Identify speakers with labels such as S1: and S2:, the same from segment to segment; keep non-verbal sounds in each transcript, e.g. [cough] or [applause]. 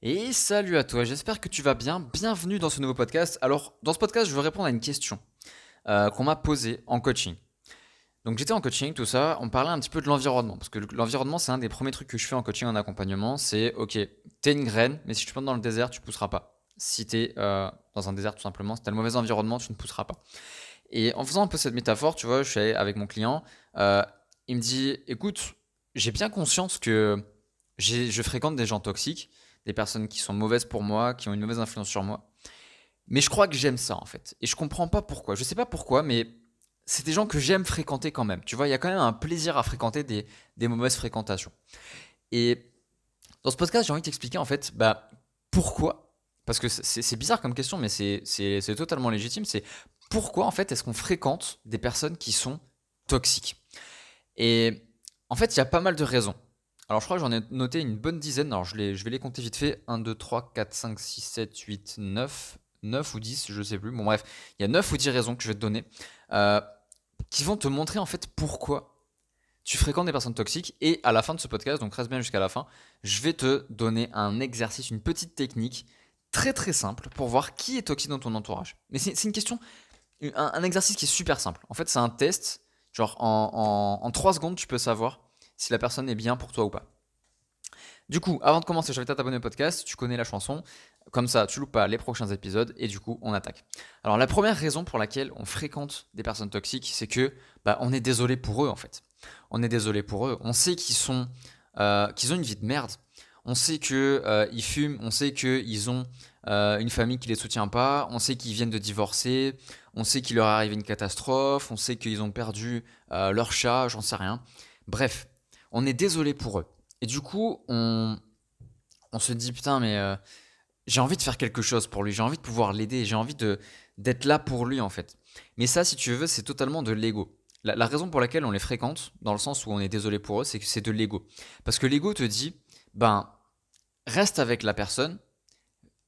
S1: Et salut à toi, j'espère que tu vas bien. Bienvenue dans ce nouveau podcast. Alors, dans ce podcast, je veux répondre à une question euh, qu'on m'a posée en coaching. Donc, j'étais en coaching, tout ça, on parlait un petit peu de l'environnement. Parce que l'environnement, c'est un des premiers trucs que je fais en coaching, en accompagnement. C'est, ok, t'es une graine, mais si tu te plantes dans le désert, tu pousseras pas. Si t'es euh, dans un désert, tout simplement, si t'as le mauvais environnement, tu ne pousseras pas. Et en faisant un peu cette métaphore, tu vois, je suis allé avec mon client, euh, il me dit, écoute, j'ai bien conscience que je fréquente des gens toxiques des personnes qui sont mauvaises pour moi, qui ont une mauvaise influence sur moi. Mais je crois que j'aime ça en fait. Et je comprends pas pourquoi. Je sais pas pourquoi, mais c'est des gens que j'aime fréquenter quand même. Tu vois, il y a quand même un plaisir à fréquenter des, mauvaises fréquentations. Et dans ce podcast, j'ai envie de t'expliquer en fait bah, pourquoi. Parce que c'est bizarre comme question, mais c'est totalement légitime. C'est pourquoi en fait est-ce qu'on fréquente des personnes qui sont toxiques? Et en fait, il y a pas mal de raisons. Alors je crois que j'en ai noté une bonne dizaine. Alors je, vais les compter vite fait. 1, 2, 3, 4, 5, 6, 7, 8, 9. 9 ou 10, je sais plus. Bon bref, il y a 9 ou 10 raisons que je vais te donner euh, qui vont te montrer en fait pourquoi tu fréquentes des personnes toxiques. Et à la fin de ce podcast, donc reste bien jusqu'à la fin, je vais te donner un exercice, une petite technique très très simple pour voir qui est toxique dans ton entourage. Mais c'est une question, un, exercice qui est super simple. En fait, c'est un test. Genre en, en, en 3 secondes, tu peux savoir si la personne est bien pour toi ou pas. Du coup, avant de commencer, je vais t'abonner au podcast, tu connais la chanson, comme ça tu loupes pas les prochains épisodes et du coup on attaque. Alors la première raison pour laquelle on fréquente des personnes toxiques, c'est que bah, on est désolé pour eux en fait. On est désolé pour eux. On sait qu'ils sont, euh, qu'ils ont une vie de merde. On sait qu'ils euh, fument, on sait qu'ils ont euh, une famille qui les soutient pas, on sait qu'ils viennent de divorcer, on sait qu'il leur est arrivé une catastrophe, on sait qu'ils ont perdu leur chat, j'en sais rien. Bref, on est désolé pour eux. Et du coup, on, on se dit, putain, mais euh, j'ai envie de faire quelque chose pour lui, j'ai envie de pouvoir l'aider, j'ai envie d'être là pour lui, en fait. Mais ça, si tu veux, c'est totalement de l'ego. La, raison pour laquelle on les fréquente, dans le sens où on est désolé pour eux, c'est que c'est de l'ego. Parce que l'ego te dit, ben, reste avec la personne,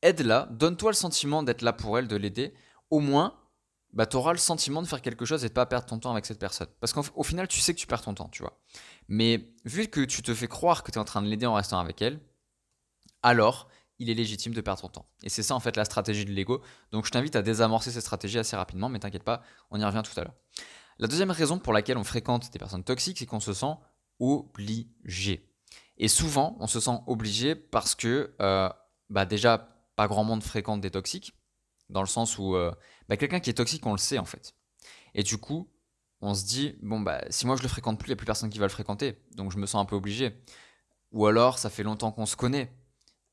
S1: aide-la, donne-toi le sentiment d'être là pour elle, de l'aider. Au moins, bah, tu auras le sentiment de faire quelque chose et de pas perdre ton temps avec cette personne. Parce qu'au final, tu sais que tu perds ton temps, tu vois. Mais vu que tu te fais croire que tu es en train de l'aider en restant avec elle, alors il est légitime de perdre ton temps. Et c'est ça en fait la stratégie de l'ego. Donc je t'invite à désamorcer cette stratégie assez rapidement, mais t'inquiète pas, on y revient tout à l'heure. La deuxième raison pour laquelle on fréquente des personnes toxiques, c'est qu'on se sent obligé. Et souvent, on se sent obligé parce que, euh, bah déjà, pas grand monde fréquente des toxiques dans le sens où euh, bah, quelqu'un qui est toxique, on le sait en fait. Et du coup, on se dit, bon, bah, si moi je le fréquente plus, il n'y a plus personne qui va le fréquenter, donc je me sens un peu obligé. Ou alors, ça fait longtemps qu'on se connaît.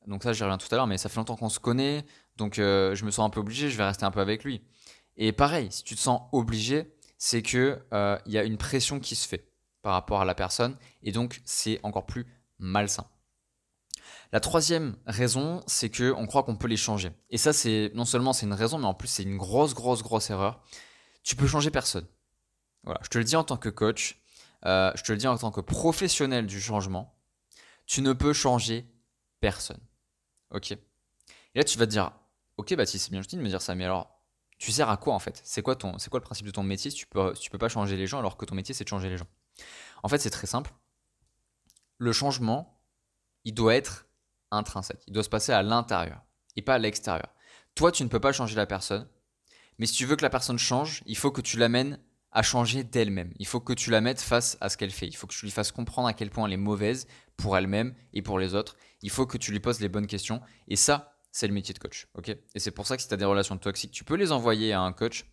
S1: Donc ça, j'y reviens tout à l'heure, mais ça fait longtemps qu'on se connaît, donc euh, je me sens un peu obligé, je vais rester un peu avec lui. Et pareil, si tu te sens obligé, c'est que euh, il y a une pression qui se fait par rapport à la personne, et donc c'est encore plus malsain. La troisième raison, c'est que on croit qu'on peut les changer. Et ça, c'est non seulement c'est une raison, mais en plus c'est une grosse, grosse, grosse erreur. Tu peux changer personne. Voilà, je te le dis en tant que coach, euh, je te le dis en tant que professionnel du changement, tu ne peux changer personne. Ok? Et là, tu vas te dire, ok, si c'est bien gentil de me dire ça, mais alors, tu sers à quoi en fait? C'est quoi ton, c'est quoi le principe de ton métier si tu peux, tu peux pas changer les gens alors que ton métier c'est de changer les gens? En fait, c'est très simple. Le changement, il doit être intrinsèque. Il doit se passer à l'intérieur et pas à l'extérieur. Toi, tu ne peux pas changer la personne, mais si tu veux que la personne change, il faut que tu l'amènes à changer d'elle-même. Il faut que tu la mettes face à ce qu'elle fait. Il faut que tu lui fasses comprendre à quel point elle est mauvaise pour elle-même et pour les autres. Il faut que tu lui poses les bonnes questions. Et ça, c'est le métier de coach. ok? Et c'est pour ça que si tu as des relations toxiques, tu peux les envoyer à un coach.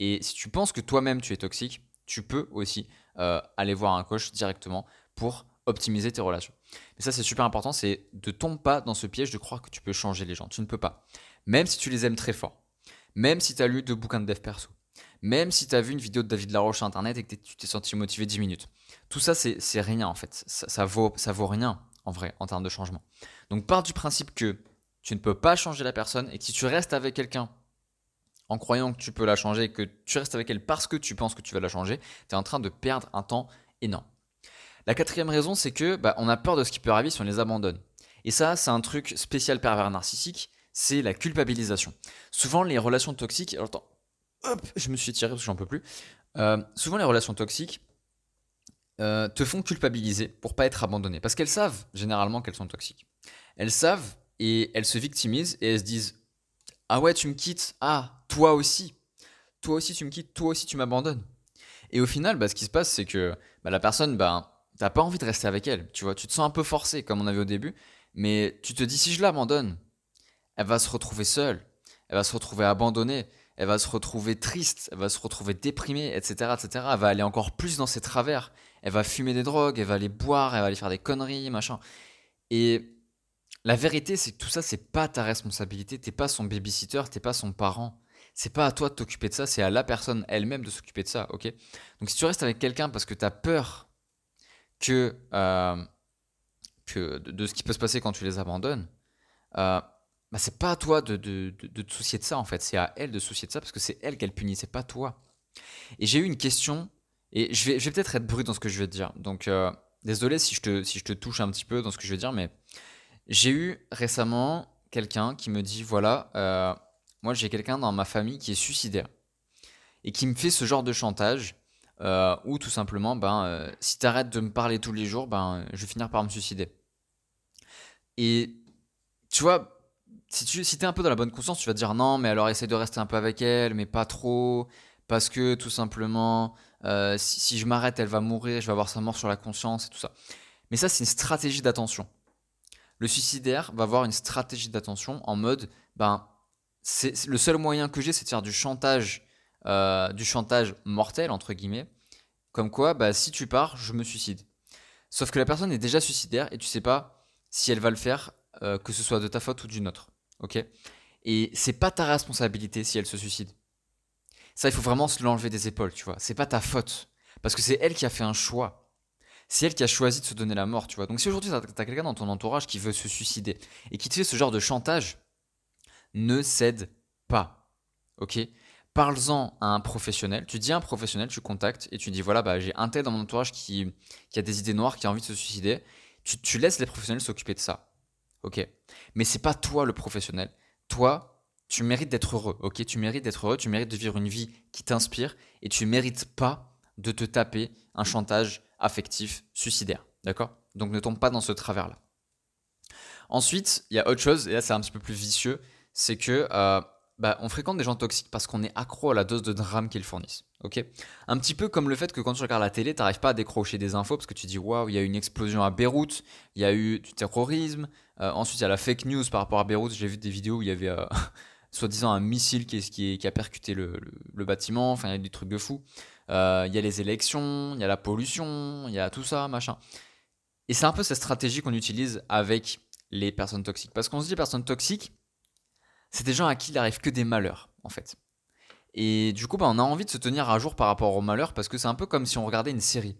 S1: Et si tu penses que toi-même tu es toxique, tu peux aussi euh, aller voir un coach directement pour optimiser tes relations. Mais ça, c'est super important, c'est de tomber pas dans ce piège de croire que tu peux changer les gens. Tu ne peux pas. Même si tu les aimes très fort, même si tu as lu deux bouquins de dev perso, même si tu as vu une vidéo de David Laroche sur Internet et que tu t'es senti motivé 10 minutes. Tout ça, c'est rien en fait. Ça, vaut, ça vaut rien en vrai en termes de changement. Donc pars du principe que tu ne peux pas changer la personne et que si tu restes avec quelqu'un en croyant que tu peux la changer, que tu restes avec elle parce que tu penses que tu vas la changer, tu es en train de perdre un temps énorme. La quatrième raison, c'est que bah, on a peur de ce qui peut arriver si on les abandonne. Et ça, c'est un truc spécial pervers narcissique, c'est la culpabilisation. Souvent, les relations toxiques. Alors, attends, hop, je me suis tiré parce que j'en peux plus. Euh, souvent, les relations toxiques euh, te font culpabiliser pour pas être abandonné. Parce qu'elles savent généralement qu'elles sont toxiques. Elles savent et elles se victimisent et elles se disent Ah ouais, tu me quittes, ah, toi aussi, toi aussi tu me quittes, toi aussi tu m'abandonnes. Et au final, bah, ce qui se passe, c'est que bah, la personne, t'as pas envie de rester avec elle, tu vois, tu te sens un peu forcé, comme on avait au début, mais tu te dis si je l'abandonne, elle va se retrouver seule, elle va se retrouver abandonnée, elle va se retrouver triste, elle va se retrouver déprimée, etc., etc. Elle va aller encore plus dans ses travers. Elle va fumer des drogues, elle va aller boire, elle va aller faire des conneries, machin. Et la vérité, c'est que tout ça, c'est pas ta responsabilité. T'es pas son babysitter, t'es pas son parent. C'est pas à toi de t'occuper de ça, c'est à la personne elle-même de s'occuper de ça, ok? Donc si tu restes avec quelqu'un parce que t'as peur que, euh, que de, ce qui peut se passer quand tu les abandonnes, euh, bah, c'est pas à toi de, te soucier de ça en fait, c'est à elle de se soucier de ça parce que c'est elle qu'elle punit, c'est pas toi. Et j'ai eu une question, et je vais, je vais peut-être être brut dans ce que je vais te dire, donc euh, désolé si je, te, si je te touche un petit peu dans ce que je vais dire, mais j'ai eu récemment quelqu'un qui me dit voilà, euh, moi j'ai quelqu'un dans ma famille qui est suicidaire et qui me fait ce genre de chantage. Euh, ou tout simplement, ben, si tu arrêtes de me parler tous les jours, ben, je vais finir par me suicider. Et tu vois, si tu si es un peu dans la bonne conscience, tu vas te dire non, mais alors essaye de rester un peu avec elle, mais pas trop, parce que tout simplement, euh, si, je m'arrête, elle va mourir, je vais avoir sa mort sur la conscience et tout ça. Mais ça, c'est une stratégie d'attention. Le suicidaire va avoir une stratégie d'attention en mode, ben, c'est le seul moyen que j'ai, c'est de faire du chantage, euh, du chantage mortel entre guillemets, comme quoi, bah, si tu pars, je me suicide. Sauf que la personne est déjà suicidaire et tu sais pas si elle va le faire, euh, que ce soit de ta faute ou d'une autre ok? Et c'est pas ta responsabilité si elle se suicide. Ça, il faut vraiment se l'enlever des épaules, tu vois. C'est pas ta faute. Parce que c'est elle qui a fait un choix. C'est elle qui a choisi de se donner la mort, tu vois. Donc si aujourd'hui tu as, quelqu'un dans ton entourage qui veut se suicider et qui te fait ce genre de chantage, ne cède pas. Ok? Parle-en à un professionnel. Tu dis à un professionnel, tu contactes et tu dis voilà, bah, j'ai un tel dans mon entourage qui, qui, a des idées noires, qui a envie de se suicider. Tu, tu laisses les professionnels s'occuper de ça. Ok Mais c'est pas toi le professionnel. Toi, tu mérites d'être heureux. Ok? Tu mérites d'être heureux, tu mérites de vivre une vie qui t'inspire et tu mérites pas de te taper un chantage affectif suicidaire. D'accord? Donc ne tombe pas dans ce travers-là. Ensuite, il y a autre chose, et là c'est un petit peu plus vicieux, c'est que euh, bah, on fréquente des gens toxiques parce qu'on est accro à la dose de drame qu'ils fournissent. un petit peu comme le fait que quand tu regardes la télé, tu n'arrives pas à décrocher des infos parce que tu dis waouh, il y a eu une explosion à Beyrouth, il y a eu du terrorisme. Euh, ensuite, il y a la fake news par rapport à Beyrouth. J'ai vu des vidéos où il y avait euh, [laughs] soi-disant un missile qui a percuté le, bâtiment. Enfin, il y a des trucs de fou. Euh, il y a les élections, il y a la pollution, il y a tout ça, machin. Et c'est un peu cette stratégie qu'on utilise avec les personnes toxiques. Parce qu'on se dit personnes toxiques, c'est des gens à qui il arrive que des malheurs, en fait. Et du coup, bah, on a envie de se tenir à jour par rapport aux malheurs parce que c'est un peu comme si on regardait une série.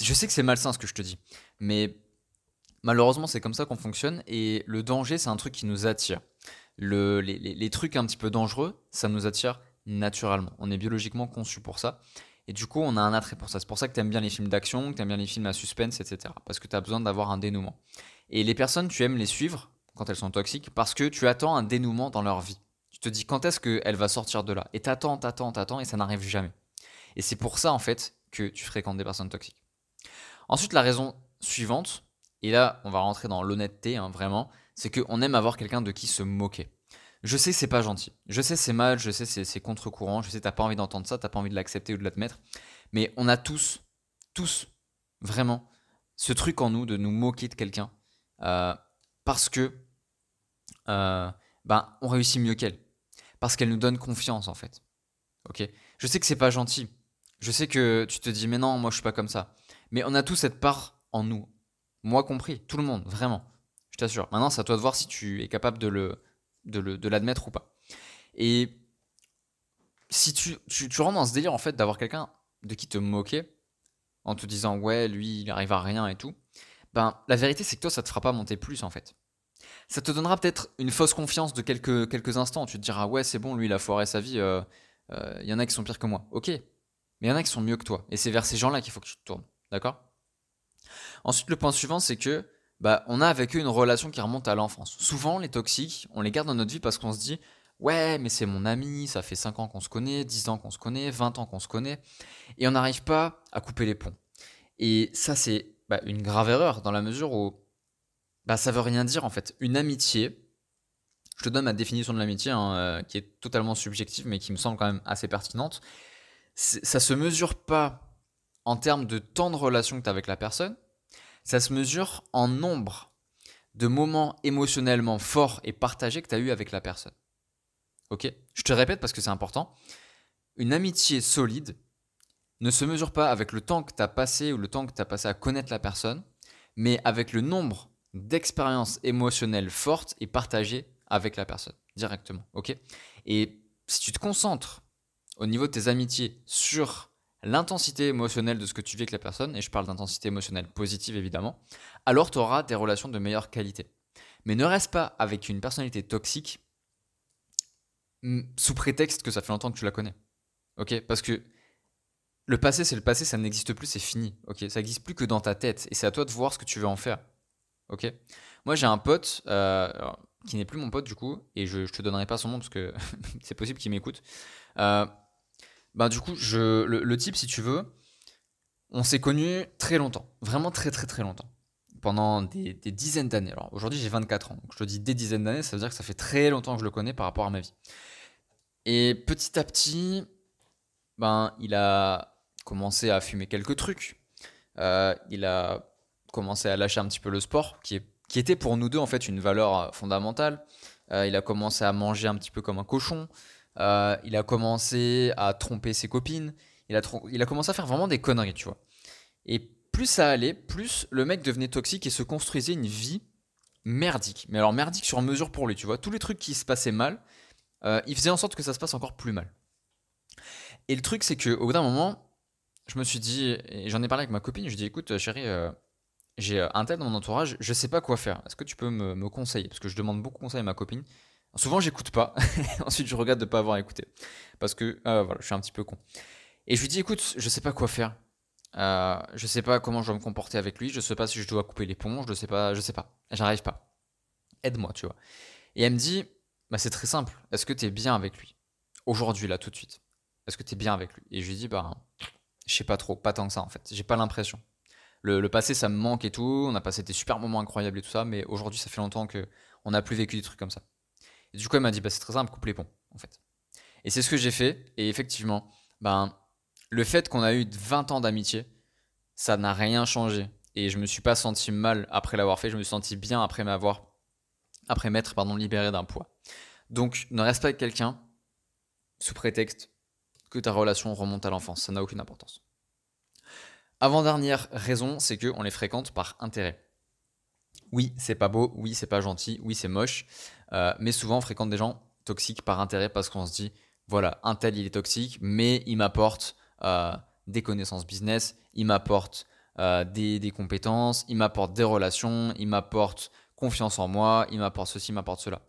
S1: Je sais que c'est malsain ce que je te dis, mais malheureusement, c'est comme ça qu'on fonctionne et le danger, c'est un truc qui nous attire. Le, les, trucs un petit peu dangereux, ça nous attire naturellement. On est biologiquement conçu pour ça. Et du coup, on a un attrait pour ça. C'est pour ça que tu aimes bien les films d'action, que tu aimes bien les films à suspense, etc. Parce que tu as besoin d'avoir un dénouement. Et les personnes, tu aimes les suivre quand elles sont toxiques, parce que tu attends un dénouement dans leur vie. Tu te dis quand est-ce qu'elle va sortir de là? Et t'attends, t'attends, t'attends, et ça n'arrive jamais. Et c'est pour ça, en fait, que tu fréquentes des personnes toxiques. Ensuite, la raison suivante, et là, on va rentrer dans l'honnêteté, hein, vraiment, c'est qu'on aime avoir quelqu'un de qui se moquer. Je sais c'est pas gentil, je sais c'est mal, je sais c'est contre-courant, je sais t'as pas envie d'entendre ça, t'as pas envie de l'accepter ou de l'admettre, mais on a tous, tous, vraiment, ce truc en nous de nous moquer de quelqu'un, euh, parce que euh, ben, on réussit mieux qu'elle. Parce qu'elle nous donne confiance, en fait. Ok? Je sais que c'est pas gentil. Je sais que tu te dis, mais non, moi je suis pas comme ça. Mais on a tous cette part en nous. Moi compris, tout le monde, vraiment. Je t'assure. Maintenant, c'est à toi de voir si tu es capable de le de l'admettre ou pas. Et si tu, tu, tu rentres dans ce délire en fait d'avoir quelqu'un de qui te moquer en te disant ouais lui il arrive à rien et tout, ben la vérité c'est que toi ça te fera pas monter plus en fait. Ça te donnera peut-être une fausse confiance de quelques, quelques instants. Tu te diras ouais c'est bon lui il a foiré sa vie, il euh, euh, y en a qui sont pires que moi. Ok, mais il y en a qui sont mieux que toi. Et c'est vers ces gens-là qu'il faut que tu te tournes. D'accord? Ensuite le point suivant c'est que bah, on a avec eux une relation qui remonte à l'enfance. Souvent les toxiques on les garde dans notre vie parce qu'on se dit ouais mais c'est mon ami, ça fait 5 ans qu'on se connaît, 10 ans qu'on se connaît, 20 ans qu'on se connaît, et on n'arrive pas à couper les ponts. Et ça c'est bah, une grave erreur dans la mesure où bah, ça veut rien dire en fait. Une amitié, Je te donne ma définition de l'amitié, hein, euh, qui est totalement subjective, mais qui me semble quand même assez pertinente. Ça se mesure pas en termes de temps de relation que tu as avec la personne, ça se mesure en nombre de moments émotionnellement forts et partagés que tu as eu avec la personne. Ok? Je te répète parce que c'est important. Une amitié solide ne se mesure pas avec le temps que tu as passé ou le temps que tu as passé à connaître la personne, mais avec le nombre d'expériences émotionnelles fortes et partagées avec la personne directement. Ok? Et si tu te concentres au niveau de tes amitiés sur l'intensité émotionnelle de ce que tu vis avec la personne, et je parle d'intensité émotionnelle positive évidemment, alors tu auras des relations de meilleure qualité. Mais ne reste pas avec une personnalité toxique mm, sous prétexte que ça fait longtemps que tu la connais. Ok? Parce que le passé, c'est le passé, ça n'existe plus, c'est fini. Ok? Ça n'existe plus que dans ta tête, et c'est à toi de voir ce que tu veux en faire. Ok? Moi, j'ai un pote euh, qui n'est plus mon pote du coup, et je, je te donnerai pas son nom parce que [laughs] c'est possible qu'il m'écoute. Euh, bah, du coup, je, le, type, si tu veux, on s'est connus très longtemps, vraiment très très très longtemps, pendant des, dizaines d'années. Alors aujourd'hui, j'ai 24 ans, je te dis des dizaines d'années, ça veut dire que ça fait très longtemps que je le connais par rapport à ma vie. Et petit à petit, ben, il a commencé à fumer quelques trucs. Euh, il a commencé à lâcher un petit peu le sport, qui, est, qui était pour nous deux en fait une valeur fondamentale. Euh, il a commencé à manger un petit peu comme un cochon. Euh, il a commencé à tromper ses copines. Il a, il a commencé à faire vraiment des conneries, tu vois. Et plus ça allait, plus le mec devenait toxique et se construisait une vie merdique. Mais alors merdique sur mesure pour lui, tu vois. Tous les trucs qui se passaient mal, euh, il faisait en sorte que ça se passe encore plus mal. Et le truc, c'est qu'au bout d'un moment, je me suis dit, et j'en ai parlé avec ma copine, je lui ai dit, écoute, chérie, euh, j'ai un tel dans mon entourage, je sais pas quoi faire. Est-ce que tu peux me, conseiller? Parce que je demande beaucoup de conseils à ma copine. Souvent, j'écoute pas. [laughs] Ensuite, je regrette de pas avoir écouté. Parce que euh, voilà, je suis un petit peu con. Et je lui dis écoute, je sais pas quoi faire. Euh, je sais pas comment je dois me comporter avec lui. Je sais pas si je dois couper l'éponge. Je sais pas. Je sais pas. J'arrive pas. Aide-moi, tu vois. Et elle me dit bah, c'est très simple. Est-ce que tu es bien avec lui? Aujourd'hui, là, tout de suite. Est-ce que tu es bien avec lui? Et je lui dis bah, je sais pas trop. Pas tant que ça, en fait. J'ai pas l'impression. Le, passé, ça me manque et tout. On a passé des super moments incroyables et tout ça. Mais aujourd'hui, ça fait longtemps que on n'a plus vécu des trucs comme ça. Du coup, elle m'a dit, bah, c'est très simple, coupe les ponts, en fait. Et c'est ce que j'ai fait. Et effectivement, ben, le fait qu'on a eu 20 ans d'amitié, ça n'a rien changé. Et je me suis pas senti mal après l'avoir fait. Je me suis senti bien après m'avoir, après m'être, pardon, libéré d'un poids. Donc, ne reste pas avec quelqu'un sous prétexte que ta relation remonte à l'enfance. Ça n'a aucune importance. Avant-dernière raison, c'est qu'on les fréquente par intérêt. Oui, c'est pas beau, oui, c'est pas gentil, oui, c'est moche, euh, mais souvent on fréquente des gens toxiques par intérêt parce qu'on se dit, voilà, un tel il est toxique, mais il m'apporte euh, des connaissances business, il m'apporte euh, des, des, compétences, il m'apporte des relations, il m'apporte confiance en moi, il m'apporte ceci, il m'apporte cela.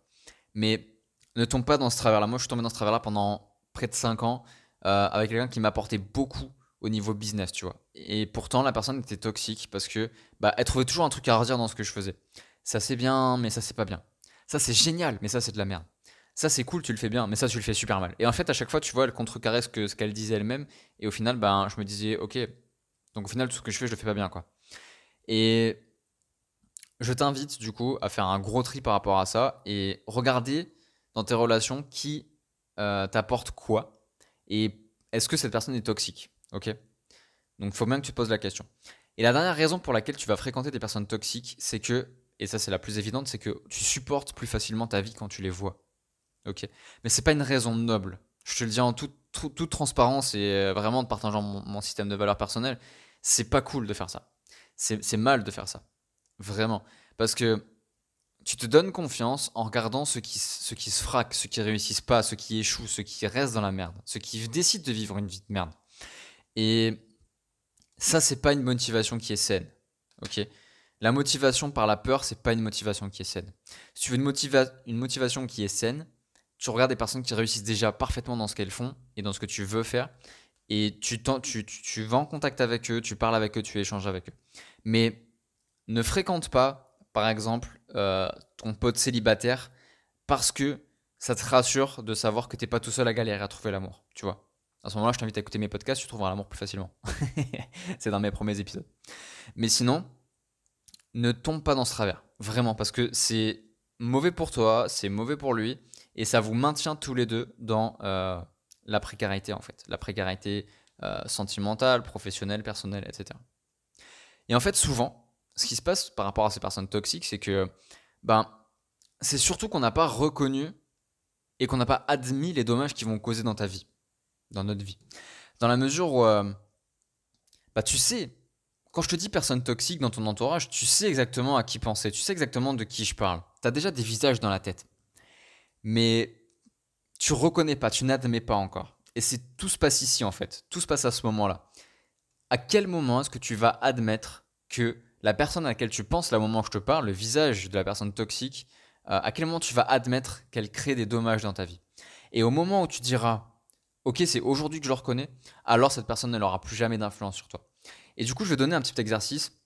S1: Mais ne tombe pas dans ce travers-là. Moi, je suis tombé dans ce travers-là pendant près de 5 ans avec quelqu'un qui m'apportait beaucoup au niveau business, tu vois. Et pourtant, la personne était toxique parce que bah, elle trouvait toujours un truc à redire dans ce que je faisais. Ça c'est bien, mais ça c'est pas bien. Ça c'est génial, mais ça c'est de la merde. Ça c'est cool, tu le fais bien, mais ça tu le fais super mal. Et en fait, à chaque fois, tu vois, elle contrecarrait ce qu'elle disait elle-même. Et au final, ben, je me disais, ok, donc au final, tout ce que je fais, je le fais pas bien, quoi. Et je t'invite du coup à faire un gros tri par rapport à ça et regarder dans tes relations qui euh, t'apporte quoi et est-ce que cette personne est toxique? Ok Donc il faut bien que tu poses la question. Et la dernière raison pour laquelle tu vas fréquenter des personnes toxiques, c'est que, et ça c'est la plus évidente, c'est que tu supportes plus facilement ta vie quand tu les vois. Ok Mais c'est pas une raison noble. Je te le dis en toute, transparence et euh, vraiment en partageant mon, système de valeurs personnelles. C'est pas cool de faire ça. C'est mal de faire ça. Vraiment. Parce que tu te donnes confiance en regardant ceux qui, ceux qui se fraquent, ceux qui réussissent pas, ceux qui échouent, ceux qui restent dans la merde, ceux qui décident de vivre une vie de merde. Et ça, c'est pas une motivation qui est saine. Ok? La motivation par la peur, c'est pas une motivation qui est saine. Si tu veux une, motivation qui est saine, tu regardes des personnes qui réussissent déjà parfaitement dans ce qu'elles font et dans ce que tu veux faire. Et tu, tu, tu vas en contact avec eux, tu parles avec eux, tu échanges avec eux. Mais ne fréquente pas, par exemple, euh, ton pote célibataire parce que ça te rassure de savoir que t'es pas tout seul à galérer à trouver l'amour, tu vois à ce moment-là, je t'invite à écouter mes podcasts, tu trouveras l'amour plus facilement. [laughs] c'est dans mes premiers épisodes. Mais sinon, ne tombe pas dans ce travers. Vraiment, parce que c'est mauvais pour toi, c'est mauvais pour lui, et ça vous maintient tous les deux dans euh, la précarité en fait, la précarité euh, sentimentale, professionnelle, personnelle, etc. Et en fait, souvent, ce qui se passe par rapport à ces personnes toxiques, c'est que ben, c'est surtout qu'on n'a pas reconnu et qu'on n'a pas admis les dommages qu'ils vont causer dans ta vie, dans notre vie. Dans la mesure où, euh, bah, tu sais, quand je te dis personne toxique dans ton entourage, tu sais exactement à qui penser, tu sais exactement de qui je parle. Tu as déjà des visages dans la tête. Mais tu reconnais pas, tu n'admets pas encore. Et c'est tout se passe ici en fait, tout se passe à ce moment-là. À quel moment est-ce que tu vas admettre que la personne à laquelle tu penses, là, au moment où je te parle, le visage de la personne toxique, euh, à quel moment tu vas admettre qu'elle crée des dommages dans ta vie Et au moment où tu diras, ok, c'est aujourd'hui que je le reconnais, alors cette personne ne n'aura plus jamais d'influence sur toi. Et du coup, je vais donner un petit exercice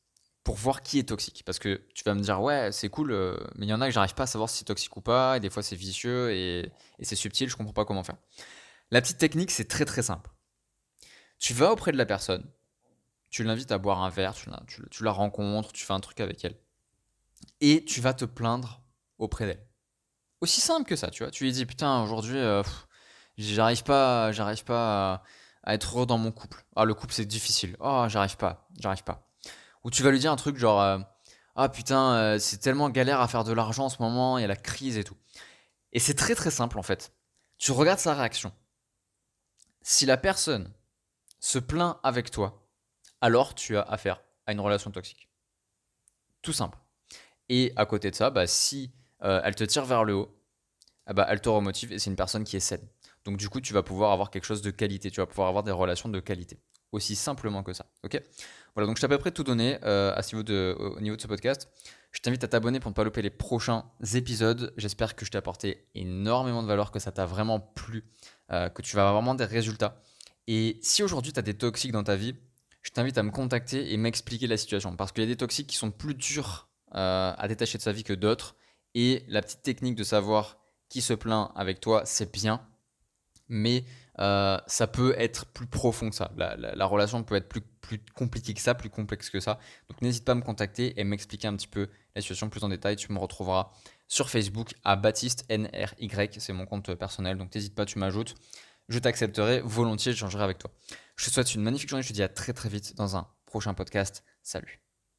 S1: pour voir qui est toxique. Parce que tu vas me dire, ouais, c'est cool, euh, mais il y en a que j'arrive pas à savoir si c'est toxique ou pas, et des fois c'est vicieux et, c'est subtil, je comprends pas comment faire. La petite technique, c'est très très simple. Tu vas auprès de la personne, tu l'invites à boire un verre, tu la, rencontres, tu fais un truc avec elle, et tu vas te plaindre auprès d'elle. Aussi simple que ça, tu vois. Tu lui dis, putain, aujourd'hui, euh, j'arrive pas, j'arrive pas à, être heureux dans mon couple. Ah, le couple, c'est difficile. Oh, j'arrive pas, j'arrive pas. Ou tu vas lui dire un truc genre, euh, ah putain, euh, c'est tellement galère à faire de l'argent en ce moment, il y a la crise et tout. Et c'est très très simple en fait. Tu regardes sa réaction. Si la personne se plaint avec toi, alors tu as affaire à une relation toxique. Tout simple. Et à côté de ça, bah, si euh, elle te tire vers le haut, ah bah, elle te remotive et c'est une personne qui est saine. Donc du coup, tu vas pouvoir avoir quelque chose de qualité, tu vas pouvoir avoir des relations de qualité. Aussi simplement que ça. Ok? Voilà, donc je t'ai à peu près tout donné euh, à niveau de, au niveau de ce podcast. Je t'invite à t'abonner pour ne pas louper les prochains épisodes. J'espère que je t'ai apporté énormément de valeur, que ça t'a vraiment plu, euh, que tu vas avoir vraiment des résultats. Et si aujourd'hui tu as des toxiques dans ta vie, je t'invite à me contacter et m'expliquer la situation. Parce qu'il y a des toxiques qui sont plus durs à détacher de sa vie que d'autres. Et la petite technique de savoir qui se plaint avec toi, c'est bien, mais euh, ça peut être plus profond que ça. La, relation peut être plus, plus compliquée que ça, plus complexe que ça. Donc n'hésite pas à me contacter et m'expliquer un petit peu la situation plus en détail. Tu me retrouveras sur Facebook à Baptiste NRY, c'est mon compte personnel. Donc n'hésite pas, tu m'ajoutes. Je t'accepterai volontiers, j'échangerai avec toi. Je te souhaite une magnifique journée, je te dis à très très vite dans un prochain podcast. Salut